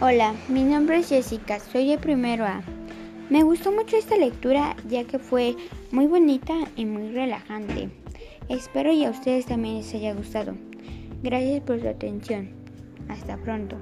Hola, mi nombre es Jessica, soy de primero A. Me gustó mucho esta lectura ya que fue muy bonita y muy relajante. Espero y a ustedes también les haya gustado. Gracias por su atención. Hasta pronto.